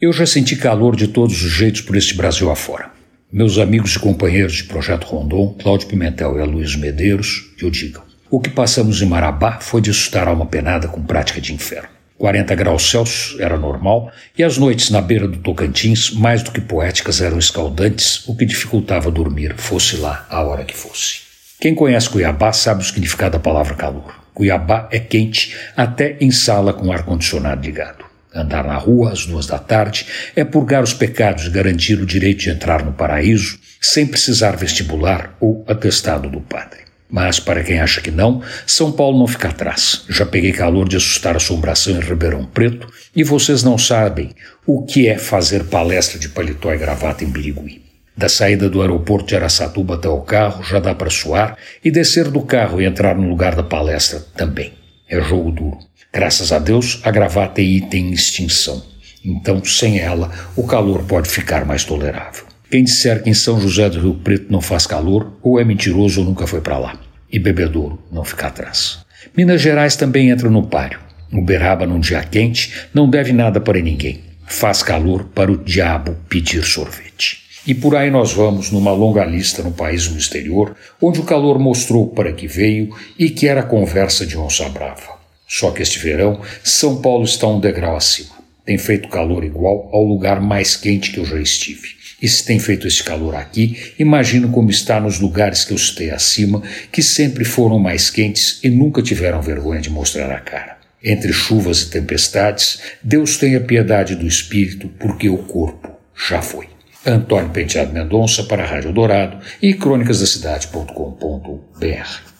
Eu já senti calor de todos os jeitos por este Brasil afora. Meus amigos e companheiros de Projeto Rondon, Cláudio Pimentel e Aloysio Medeiros, que o digam. O que passamos em Marabá foi de assustar alma penada com prática de inferno. 40 graus Celsius era normal e as noites na beira do Tocantins, mais do que poéticas, eram escaldantes, o que dificultava dormir, fosse lá a hora que fosse. Quem conhece Cuiabá sabe o significado da palavra calor. Cuiabá é quente até em sala com ar-condicionado ligado. Andar na rua às duas da tarde é purgar os pecados e garantir o direito de entrar no paraíso sem precisar vestibular ou atestado do padre. Mas, para quem acha que não, São Paulo não fica atrás. Já peguei calor de assustar a assombração em Ribeirão Preto e vocês não sabem o que é fazer palestra de paletó e gravata em Birigui. Da saída do aeroporto de Araçatuba até o carro já dá para suar e descer do carro e entrar no lugar da palestra também. É jogo duro. Graças a Deus, a gravata é item em extinção. Então, sem ela, o calor pode ficar mais tolerável. Quem disser que em São José do Rio Preto não faz calor, ou é mentiroso ou nunca foi para lá. E bebedouro não fica atrás. Minas Gerais também entra no páreo. Uberaba num dia quente não deve nada para ninguém. Faz calor para o diabo pedir sorvete. E por aí nós vamos numa longa lista no país no exterior, onde o calor mostrou para que veio e que era conversa de onça brava. Só que este verão, São Paulo está um degrau acima. Tem feito calor igual ao lugar mais quente que eu já estive. E se tem feito esse calor aqui, imagino como está nos lugares que eu citei acima, que sempre foram mais quentes e nunca tiveram vergonha de mostrar a cara. Entre chuvas e tempestades, Deus tenha piedade do espírito, porque o corpo já foi. Antônio Penteado Mendonça para a Rádio Dourado e crônicasdacidade.com.br.